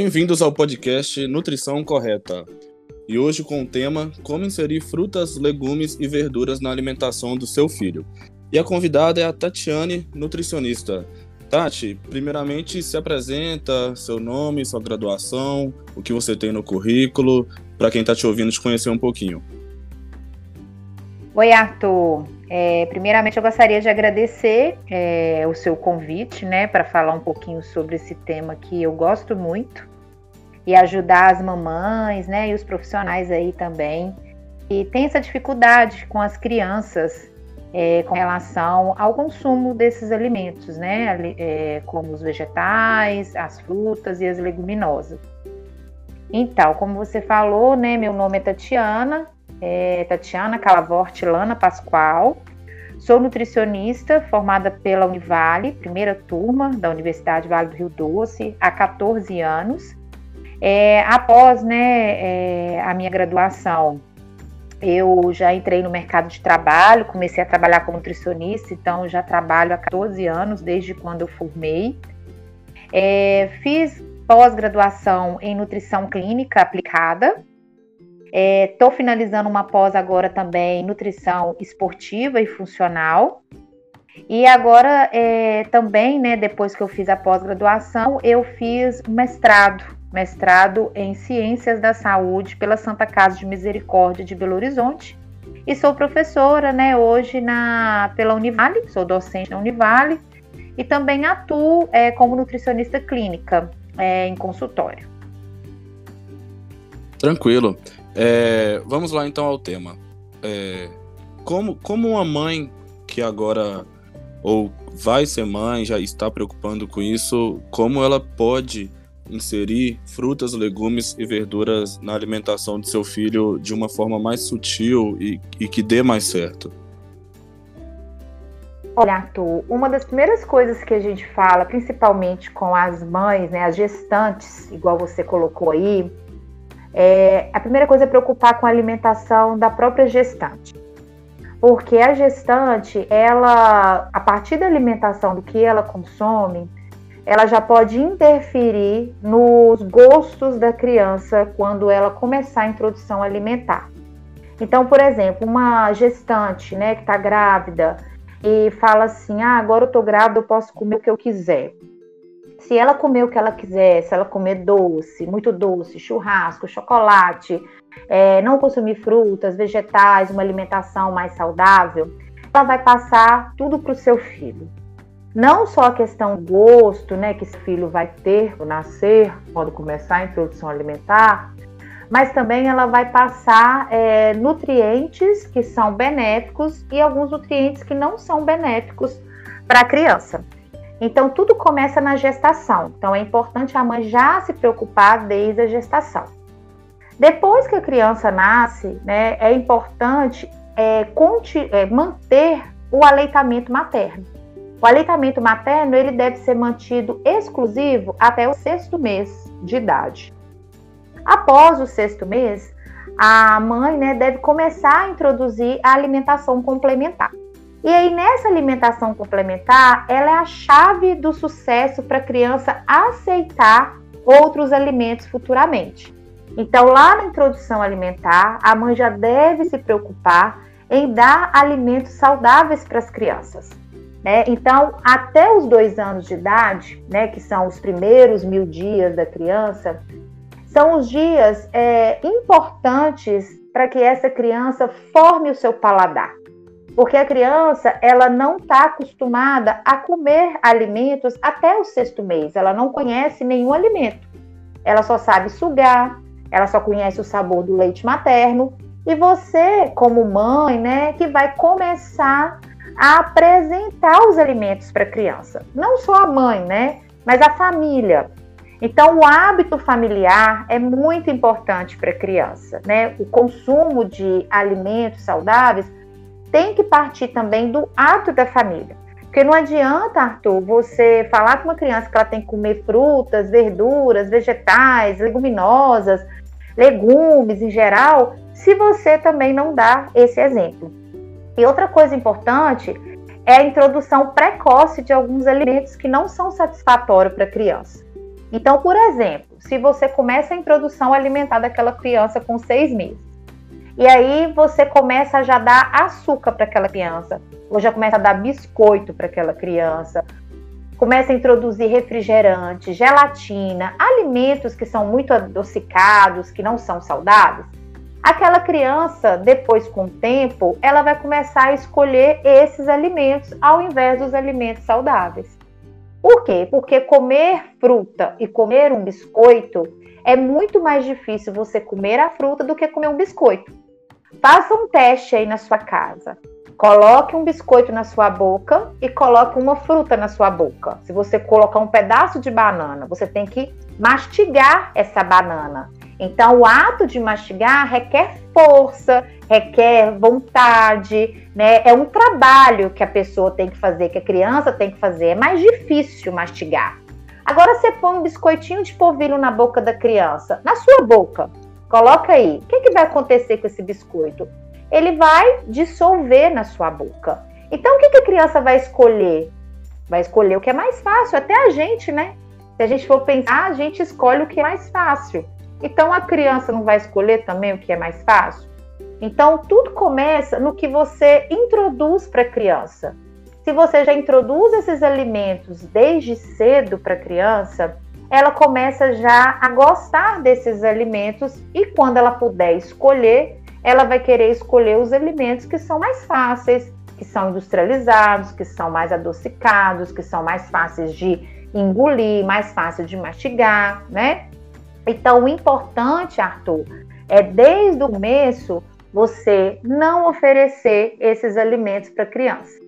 Bem-vindos ao podcast Nutrição Correta. E hoje com o tema Como inserir frutas, legumes e verduras na alimentação do seu filho. E a convidada é a Tatiane, nutricionista. Tati, primeiramente se apresenta, seu nome, sua graduação, o que você tem no currículo, para quem está te ouvindo te conhecer um pouquinho. Oi, Arthur. É, primeiramente, eu gostaria de agradecer é, o seu convite, né, para falar um pouquinho sobre esse tema que eu gosto muito e ajudar as mamães, né, e os profissionais aí também e tem essa dificuldade com as crianças é, com relação ao consumo desses alimentos, né, é, como os vegetais, as frutas e as leguminosas. Então, como você falou, né, meu nome é Tatiana, é Tatiana Calavorte Lana Pascoal. Sou nutricionista formada pela Univale, primeira turma da Universidade Vale do Rio Doce, há 14 anos. É, após né, é, a minha graduação, eu já entrei no mercado de trabalho, comecei a trabalhar como nutricionista, então já trabalho há 14 anos, desde quando eu formei. É, fiz pós-graduação em nutrição clínica aplicada, Estou é, finalizando uma pós agora também nutrição esportiva e funcional. E agora é, também, né, depois que eu fiz a pós-graduação, eu fiz mestrado, mestrado em Ciências da Saúde pela Santa Casa de Misericórdia de Belo Horizonte. E sou professora, né, hoje na pela Univale, sou docente na Univale e também atuo é, como nutricionista clínica é, em consultório. Tranquilo. É, vamos lá então ao tema. É, como, como uma mãe que agora ou vai ser mãe, já está preocupando com isso, como ela pode inserir frutas, legumes e verduras na alimentação de seu filho de uma forma mais sutil e, e que dê mais certo? Olha, Arthur, uma das primeiras coisas que a gente fala, principalmente com as mães, né, as gestantes, igual você colocou aí, é, a primeira coisa é preocupar com a alimentação da própria gestante. Porque a gestante, ela, a partir da alimentação do que ela consome, ela já pode interferir nos gostos da criança quando ela começar a introdução alimentar. Então, por exemplo, uma gestante, né, que está grávida e fala assim: "Ah, agora eu tô grávida, eu posso comer o que eu quiser" se ela comer o que ela quiser, se ela comer doce, muito doce, churrasco, chocolate, é, não consumir frutas, vegetais, uma alimentação mais saudável, ela vai passar tudo para o seu filho. Não só a questão do gosto, né, que esse filho vai ter ao nascer, quando começar a introdução alimentar, mas também ela vai passar é, nutrientes que são benéficos e alguns nutrientes que não são benéficos para a criança. Então, tudo começa na gestação. Então, é importante a mãe já se preocupar desde a gestação. Depois que a criança nasce, né, é importante é, é, manter o aleitamento materno. O aleitamento materno ele deve ser mantido exclusivo até o sexto mês de idade. Após o sexto mês, a mãe né, deve começar a introduzir a alimentação complementar. E aí, nessa alimentação complementar, ela é a chave do sucesso para a criança aceitar outros alimentos futuramente. Então, lá na introdução alimentar, a mãe já deve se preocupar em dar alimentos saudáveis para as crianças. Né? Então, até os dois anos de idade, né, que são os primeiros mil dias da criança, são os dias é, importantes para que essa criança forme o seu paladar porque a criança ela não está acostumada a comer alimentos até o sexto mês. Ela não conhece nenhum alimento. Ela só sabe sugar, ela só conhece o sabor do leite materno. E você, como mãe, né, que vai começar a apresentar os alimentos para a criança. Não só a mãe, né, mas a família. Então, o hábito familiar é muito importante para a criança, né? O consumo de alimentos saudáveis tem que partir também do ato da família. Porque não adianta, Arthur, você falar com uma criança que ela tem que comer frutas, verduras, vegetais, leguminosas, legumes em geral, se você também não dá esse exemplo. E outra coisa importante é a introdução precoce de alguns alimentos que não são satisfatórios para a criança. Então, por exemplo, se você começa a introdução alimentar daquela criança com seis meses, e aí você começa a já dar açúcar para aquela criança, ou já começa a dar biscoito para aquela criança, começa a introduzir refrigerante, gelatina, alimentos que são muito adocicados, que não são saudáveis, aquela criança, depois com o tempo, ela vai começar a escolher esses alimentos ao invés dos alimentos saudáveis. Por quê? Porque comer fruta e comer um biscoito é muito mais difícil você comer a fruta do que comer um biscoito. Faça um teste aí na sua casa. Coloque um biscoito na sua boca e coloque uma fruta na sua boca. Se você colocar um pedaço de banana, você tem que mastigar essa banana. Então, o ato de mastigar requer força, requer vontade, né? É um trabalho que a pessoa tem que fazer, que a criança tem que fazer. É mais difícil mastigar. Agora você põe um biscoitinho de polvilho na boca da criança, na sua boca. Coloca aí. O que, que vai acontecer com esse biscoito? Ele vai dissolver na sua boca. Então, o que, que a criança vai escolher? Vai escolher o que é mais fácil. Até a gente, né? Se a gente for pensar, a gente escolhe o que é mais fácil. Então, a criança não vai escolher também o que é mais fácil? Então, tudo começa no que você introduz para a criança. Se você já introduz esses alimentos desde cedo para a criança, ela começa já a gostar desses alimentos e quando ela puder escolher, ela vai querer escolher os alimentos que são mais fáceis, que são industrializados, que são mais adocicados, que são mais fáceis de engolir, mais fáceis de mastigar, né? Então, o importante, Arthur, é desde o começo você não oferecer esses alimentos para criança.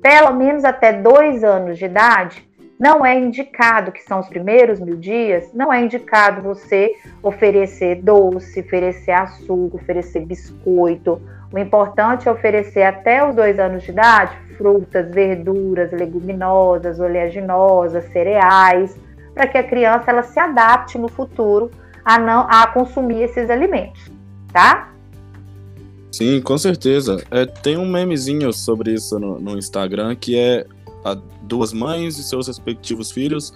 Pelo menos até dois anos de idade, não é indicado, que são os primeiros mil dias, não é indicado você oferecer doce, oferecer açúcar, oferecer biscoito. O importante é oferecer até os dois anos de idade frutas, verduras, leguminosas, oleaginosas, cereais, para que a criança ela se adapte no futuro a não a consumir esses alimentos, tá? Sim, com certeza. É, tem um memezinho sobre isso no, no Instagram que é duas mães e seus respectivos filhos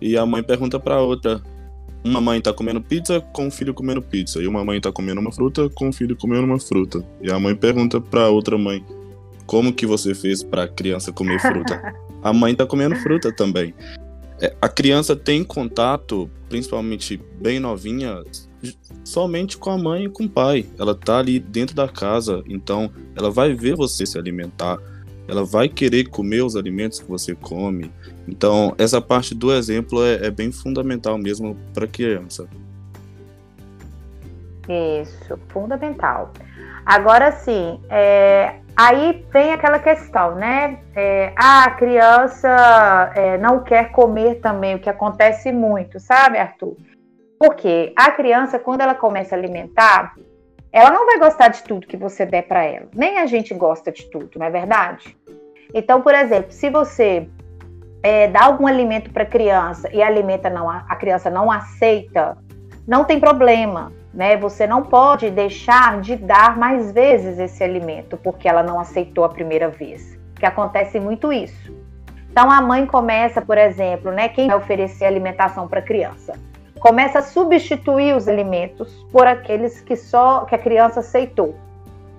e a mãe pergunta para outra uma mãe tá comendo pizza com o filho comendo pizza e uma mãe tá comendo uma fruta com o filho comendo uma fruta? E a mãe pergunta para outra mãe como que você fez para a criança comer fruta? A mãe tá comendo fruta também. É, a criança tem contato, principalmente bem novinha, somente com a mãe e com o pai. Ela tá ali dentro da casa, então ela vai ver você se alimentar, ela vai querer comer os alimentos que você come. Então, essa parte do exemplo é, é bem fundamental mesmo para a criança. Isso, fundamental. Agora sim, é, aí vem aquela questão, né? É, a criança é, não quer comer também, o que acontece muito, sabe, Arthur? Porque a criança, quando ela começa a alimentar, ela não vai gostar de tudo que você der para ela. Nem a gente gosta de tudo, não é verdade? Então, por exemplo, se você é, dá algum alimento para a criança e alimenta não, a criança não aceita, não tem problema né? Você não pode deixar de dar mais vezes esse alimento porque ela não aceitou a primeira vez, que acontece muito isso. Então a mãe começa, por exemplo, né, quem vai oferecer alimentação para a criança, começa a substituir os alimentos por aqueles que só que a criança aceitou.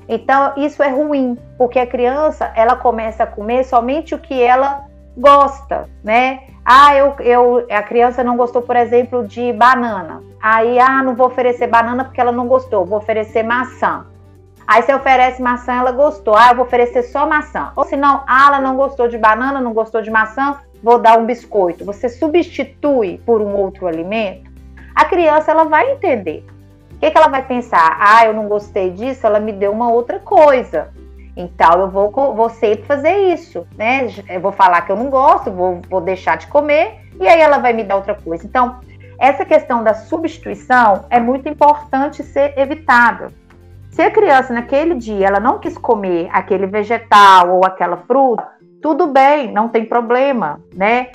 Então isso é ruim, porque a criança ela começa a comer somente o que ela gosta, né? Ah, eu, eu, a criança não gostou, por exemplo, de banana. Aí, ah, não vou oferecer banana porque ela não gostou, vou oferecer maçã. Aí você oferece maçã, ela gostou. Ah, eu vou oferecer só maçã. Ou se não, ah, ela não gostou de banana, não gostou de maçã, vou dar um biscoito. Você substitui por um outro alimento. A criança ela vai entender. O que, que ela vai pensar? Ah, eu não gostei disso, ela me deu uma outra coisa. Então eu vou, vou sempre fazer isso, né? Eu vou falar que eu não gosto, vou, vou deixar de comer e aí ela vai me dar outra coisa. Então, essa questão da substituição é muito importante ser evitada. Se a criança naquele dia ela não quis comer aquele vegetal ou aquela fruta, tudo bem, não tem problema, né?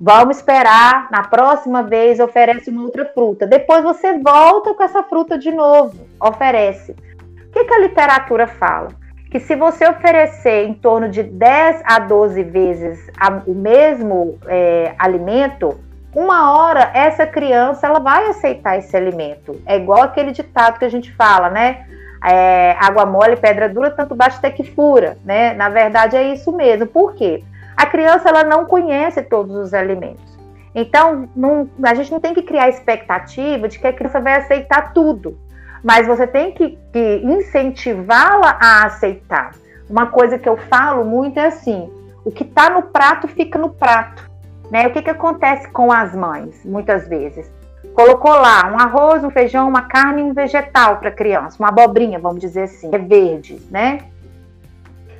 Vamos esperar, na próxima vez oferece uma outra fruta. Depois você volta com essa fruta de novo, oferece. O que, que a literatura fala? que se você oferecer em torno de 10 a 12 vezes a, o mesmo é, alimento, uma hora essa criança ela vai aceitar esse alimento. É igual aquele ditado que a gente fala, né? É, água mole, pedra dura, tanto bate até que fura, né? Na verdade é isso mesmo. Por quê? A criança ela não conhece todos os alimentos. Então, não, a gente não tem que criar expectativa de que a criança vai aceitar tudo, mas você tem que, que incentivá-la a aceitar. Uma coisa que eu falo muito é assim: o que está no prato fica no prato. Né? O que, que acontece com as mães, muitas vezes? Colocou lá um arroz, um feijão, uma carne e um vegetal para a criança, uma abobrinha, vamos dizer assim, é verde, né?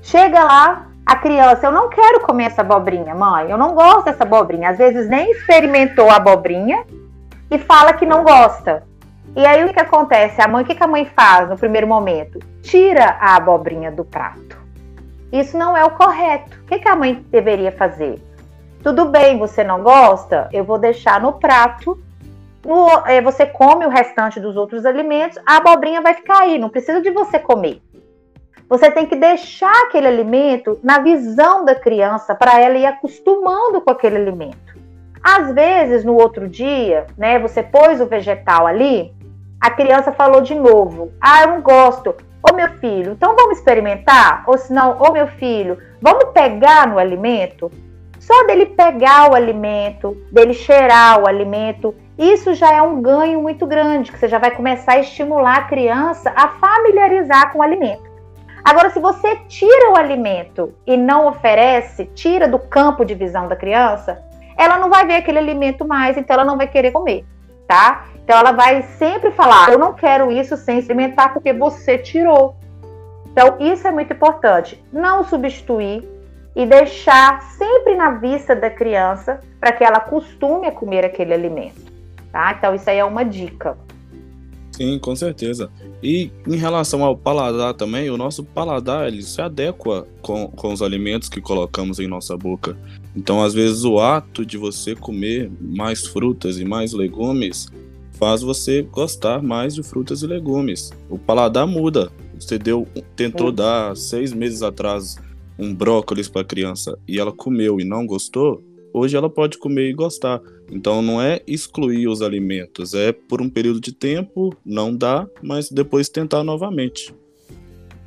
Chega lá, a criança, eu não quero comer essa abobrinha, mãe, eu não gosto dessa abobrinha. Às vezes nem experimentou a abobrinha e fala que não gosta. E aí o que acontece? A mãe, o que a mãe faz no primeiro momento? Tira a abobrinha do prato. Isso não é o correto. O que a mãe deveria fazer? Tudo bem, você não gosta? Eu vou deixar no prato. É, você come o restante dos outros alimentos, a abobrinha vai ficar aí, não precisa de você comer. Você tem que deixar aquele alimento na visão da criança para ela ir acostumando com aquele alimento. Às vezes, no outro dia, né, você pôs o vegetal ali, a criança falou de novo: Ah, eu não gosto. Ô meu filho, então vamos experimentar? Ou se não, ô meu filho, vamos pegar no alimento? Só dele pegar o alimento, dele cheirar o alimento, isso já é um ganho muito grande, que você já vai começar a estimular a criança a familiarizar com o alimento. Agora, se você tira o alimento e não oferece, tira do campo de visão da criança, ela não vai ver aquele alimento mais, então ela não vai querer comer, tá? Então ela vai sempre falar: eu não quero isso sem experimentar porque você tirou. Então, isso é muito importante. Não substituir, e deixar sempre na vista da criança para que ela costume a comer aquele alimento. Tá? Então, isso aí é uma dica. Sim, com certeza. E em relação ao paladar também, o nosso paladar ele se adequa com, com os alimentos que colocamos em nossa boca. Então, às vezes, o ato de você comer mais frutas e mais legumes faz você gostar mais de frutas e legumes. O paladar muda. Você deu, tentou dar seis meses atrás um brócolis para a criança e ela comeu e não gostou, hoje ela pode comer e gostar. Então não é excluir os alimentos, é por um período de tempo, não dá, mas depois tentar novamente.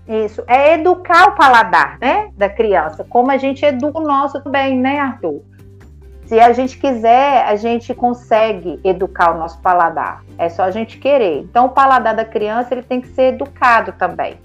Isso, é educar o paladar, né, da criança, como a gente educa o nosso também, né, Arthur? Se a gente quiser, a gente consegue educar o nosso paladar. É só a gente querer. Então, o paladar da criança ele tem que ser educado também.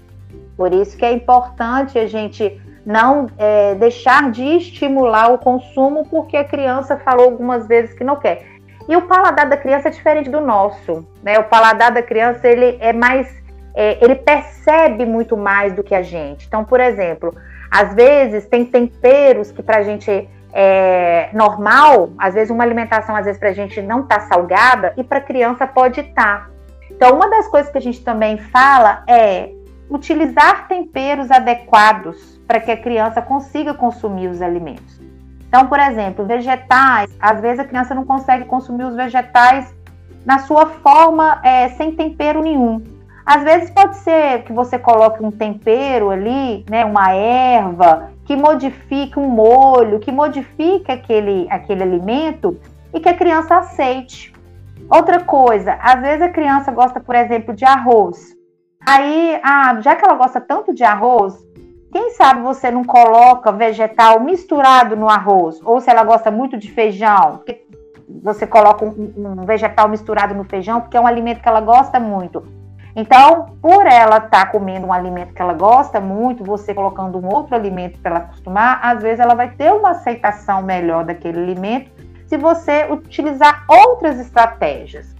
Por isso que é importante a gente não é, deixar de estimular o consumo porque a criança falou algumas vezes que não quer. E o paladar da criança é diferente do nosso, né? O paladar da criança ele é mais, é, ele percebe muito mais do que a gente. Então, por exemplo, às vezes tem temperos que para a gente é normal, às vezes uma alimentação às vezes para a gente não tá salgada e para a criança pode estar. Tá. Então, uma das coisas que a gente também fala é utilizar temperos adequados para que a criança consiga consumir os alimentos. Então, por exemplo, vegetais, às vezes a criança não consegue consumir os vegetais na sua forma é, sem tempero nenhum. Às vezes pode ser que você coloque um tempero ali, né, uma erva, que modifique um molho, que modifique aquele, aquele alimento e que a criança aceite. Outra coisa, às vezes a criança gosta, por exemplo, de arroz. Aí, ah, já que ela gosta tanto de arroz, quem sabe você não coloca vegetal misturado no arroz? Ou se ela gosta muito de feijão, você coloca um, um vegetal misturado no feijão, porque é um alimento que ela gosta muito. Então, por ela estar tá comendo um alimento que ela gosta muito, você colocando um outro alimento para ela acostumar, às vezes ela vai ter uma aceitação melhor daquele alimento se você utilizar outras estratégias.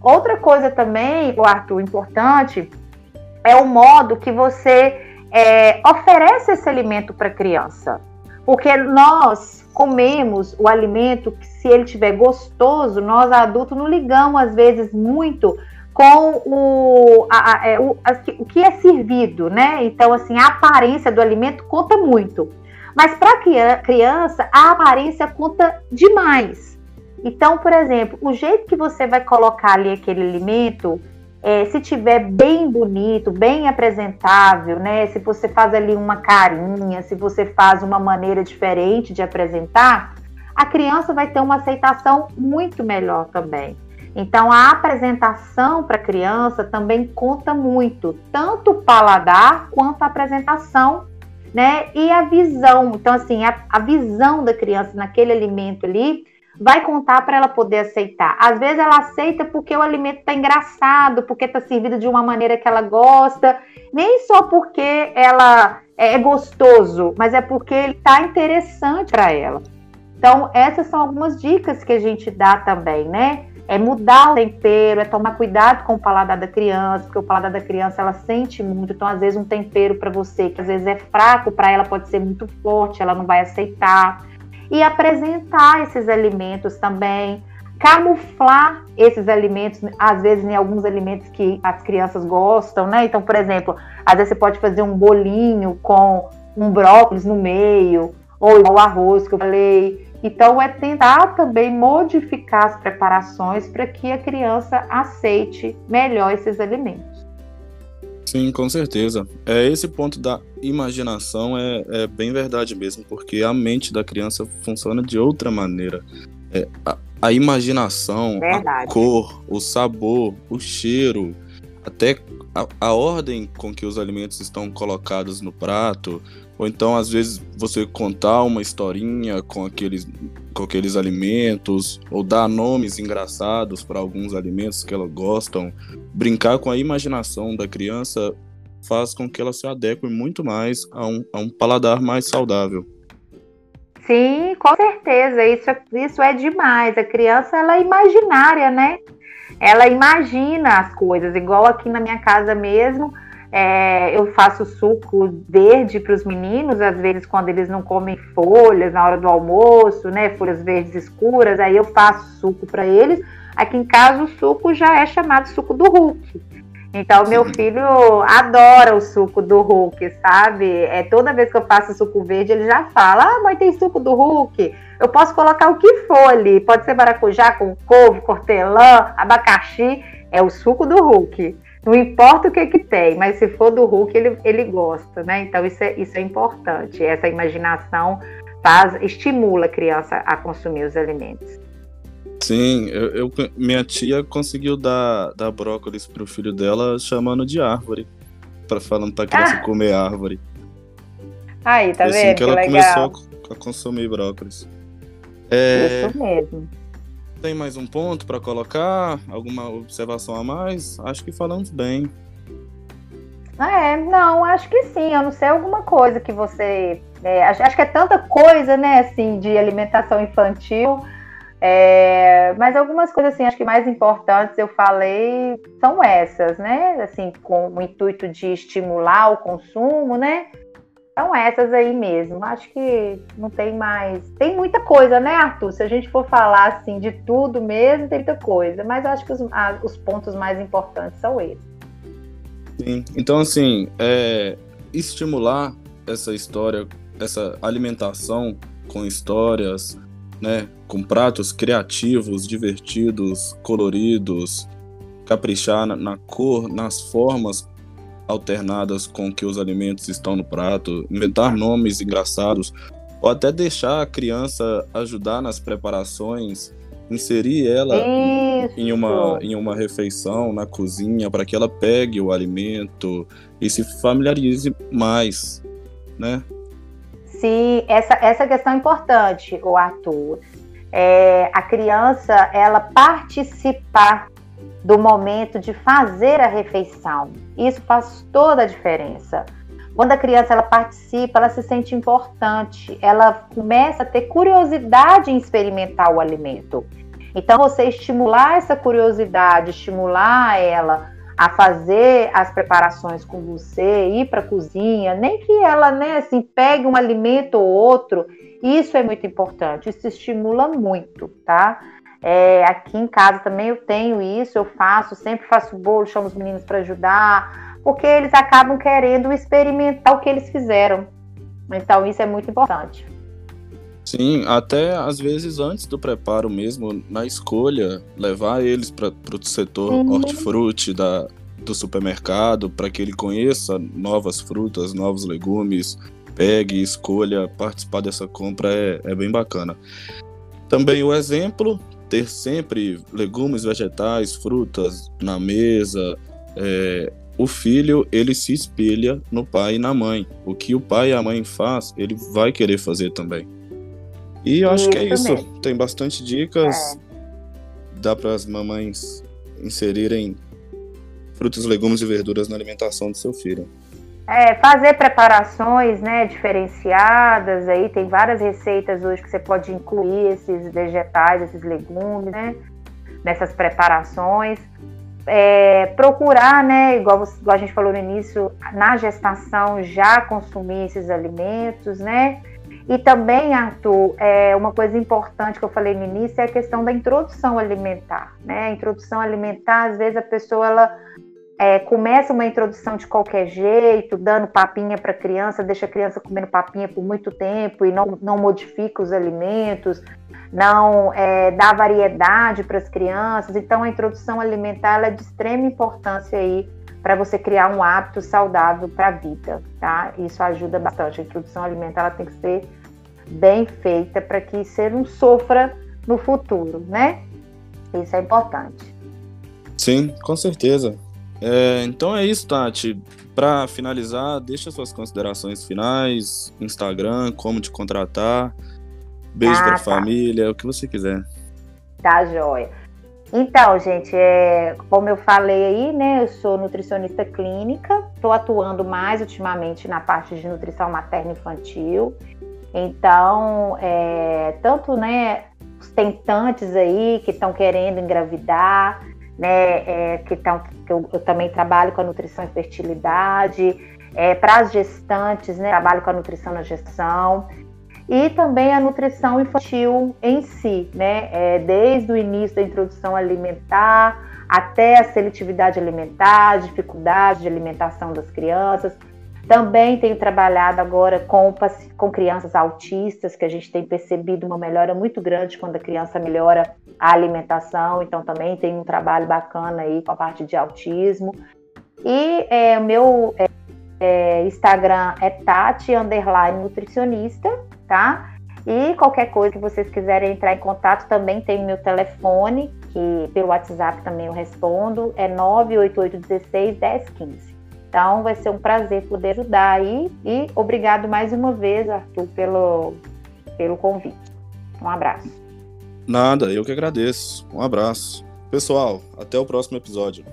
Outra coisa também, Arthur, importante, é o modo que você é, oferece esse alimento para a criança. Porque nós comemos o alimento que, se ele tiver gostoso, nós adultos não ligamos, às vezes, muito com o, a, a, é, o, a, o que é servido, né? Então, assim, a aparência do alimento conta muito. Mas para a criança, a aparência conta demais. Então, por exemplo, o jeito que você vai colocar ali aquele alimento, é, se tiver bem bonito, bem apresentável, né? Se você faz ali uma carinha, se você faz uma maneira diferente de apresentar, a criança vai ter uma aceitação muito melhor também. Então, a apresentação para a criança também conta muito, tanto o paladar quanto a apresentação, né? E a visão. Então, assim, a, a visão da criança naquele alimento ali vai contar para ela poder aceitar. Às vezes ela aceita porque o alimento está engraçado, porque está servido de uma maneira que ela gosta, nem só porque ela é gostoso, mas é porque ele está interessante para ela. Então, essas são algumas dicas que a gente dá também, né? É mudar o tempero, é tomar cuidado com o paladar da criança, porque o paladar da criança ela sente muito. Então, às vezes, um tempero para você que às vezes é fraco para ela pode ser muito forte, ela não vai aceitar e apresentar esses alimentos também, camuflar esses alimentos, às vezes em alguns alimentos que as crianças gostam, né? Então, por exemplo, às vezes você pode fazer um bolinho com um brócolis no meio, ou o arroz que eu falei. Então, é tentar também modificar as preparações para que a criança aceite melhor esses alimentos. Sim, com certeza. É esse ponto da imaginação é, é bem verdade mesmo, porque a mente da criança funciona de outra maneira. É, a, a, imaginação, verdade. a cor, o sabor, o cheiro, até a, a, ordem com que os alimentos estão colocados no prato, ou então às vezes você contar uma historinha com aqueles, com aqueles alimentos, ou dar nomes engraçados para alguns alimentos que elas gostam, brincar com a imaginação da criança faz com que ela se adeque muito mais a um, a um paladar mais saudável. Sim, com certeza, isso, isso é demais. A criança ela é imaginária, né? ela imagina as coisas, igual aqui na minha casa mesmo. É, eu faço suco verde para os meninos, às vezes quando eles não comem folhas na hora do almoço, né? Folhas verdes escuras, aí eu faço suco para eles. Aqui em casa o suco já é chamado suco do Hulk. Então, meu filho adora o suco do Hulk, sabe? É toda vez que eu faço suco verde, ele já fala: Ah, mãe, tem suco do Hulk. Eu posso colocar o que for ali. Pode ser maracujá com couve, hortelã, abacaxi. É o suco do Hulk. Não importa o que que tem, mas se for do Hulk, ele, ele gosta, né? Então, isso é, isso é importante. Essa imaginação faz, estimula a criança a consumir os alimentos. Sim, eu, eu, minha tia conseguiu dar, dar brócolis pro filho dela chamando de árvore. Pra, falando pra criança ah. comer árvore. Aí, tá assim vendo? que ela que começou a, a, consumir brócolis. É... Isso mesmo. Tem mais um ponto para colocar? Alguma observação a mais? Acho que falamos bem. É, não, acho que sim. Eu não sei alguma coisa que você. É, acho, acho que é tanta coisa, né, assim, de alimentação infantil é, mas algumas coisas assim, acho que mais importantes eu falei são essas, né? Assim, com o intuito de estimular o consumo, né? São essas aí mesmo. Acho que não tem mais. Tem muita coisa, né, Arthur? Se a gente for falar assim de tudo mesmo, tem muita coisa. Mas acho que os, a, os pontos mais importantes são esses. Sim. Então, assim, é, estimular essa história, essa alimentação com histórias, né? Com pratos criativos, divertidos, coloridos, caprichar na, na cor, nas formas alternadas com que os alimentos estão no prato, inventar nomes engraçados, ou até deixar a criança ajudar nas preparações, inserir ela em uma, em uma refeição na cozinha para que ela pegue o alimento e se familiarize mais, né? Sim, essa, essa questão é importante, o Arthur. É, a criança, ela participar do momento de fazer a refeição. Isso faz toda a diferença. Quando a criança ela participa, ela se sente importante, ela começa a ter curiosidade em experimentar o alimento. Então, você estimular essa curiosidade, estimular ela a fazer as preparações com você, ir para a cozinha, nem que ela, né, assim, pegue um alimento ou outro, isso é muito importante, isso estimula muito, tá? É, aqui em casa também eu tenho isso, eu faço, sempre faço bolo, chamo os meninos para ajudar, porque eles acabam querendo experimentar o que eles fizeram. Então, isso é muito importante. Sim, até às vezes antes do preparo mesmo, na escolha, levar eles para o setor uhum. hortifruti da, do supermercado, para que ele conheça novas frutas, novos legumes, pegue, escolha, participar dessa compra é, é bem bacana. Também o exemplo, ter sempre legumes, vegetais, frutas na mesa. É, o filho, ele se espelha no pai e na mãe. O que o pai e a mãe faz, ele vai querer fazer também. E eu acho isso que é isso. Mesmo. Tem bastante dicas. É. Dá para as mamães inserirem frutas, legumes e verduras na alimentação do seu filho. É, fazer preparações né, diferenciadas, aí tem várias receitas hoje que você pode incluir esses vegetais, esses legumes, né, nessas preparações. É, procurar, né, igual, igual a gente falou no início, na gestação já consumir esses alimentos, né? E também, Arthur, é, uma coisa importante que eu falei no início é a questão da introdução alimentar, né? A introdução alimentar, às vezes a pessoa ela é, começa uma introdução de qualquer jeito, dando papinha para a criança, deixa a criança comendo papinha por muito tempo e não, não modifica os alimentos, não é, dá variedade para as crianças. Então, a introdução alimentar é de extrema importância aí para você criar um hábito saudável para a vida, tá? Isso ajuda bastante. A introdução alimentar ela tem que ser bem feita para que você não sofra no futuro, né? Isso é importante. Sim, com certeza. É, então é isso, Tati. Para finalizar, deixa suas considerações finais, Instagram, como te contratar, beijo ah, para a tá. família, o que você quiser. Tá, joia. Então, gente, é, como eu falei aí, né, eu sou nutricionista clínica, estou atuando mais ultimamente na parte de nutrição materna infantil. Então, é, tanto, né, os tentantes aí que estão querendo engravidar, né, é, que, tão, que eu, eu, também trabalho com a nutrição e fertilidade, é, para as gestantes, né, trabalho com a nutrição na gestação, e também a nutrição infantil em si, né, é, desde o início da introdução alimentar até a seletividade alimentar, dificuldade de alimentação das crianças, também tenho trabalhado agora com, com crianças autistas, que a gente tem percebido uma melhora muito grande quando a criança melhora a alimentação, então também tem um trabalho bacana aí com a parte de autismo. E é, o meu é, é, Instagram é Tati Underline Nutricionista, tá? E qualquer coisa que vocês quiserem entrar em contato, também tem meu telefone, que pelo WhatsApp também eu respondo, é 98816 1015. Então vai ser um prazer poder ajudar aí e obrigado mais uma vez, Arthur, pelo, pelo convite. Um abraço. Nada, eu que agradeço. Um abraço. Pessoal, até o próximo episódio.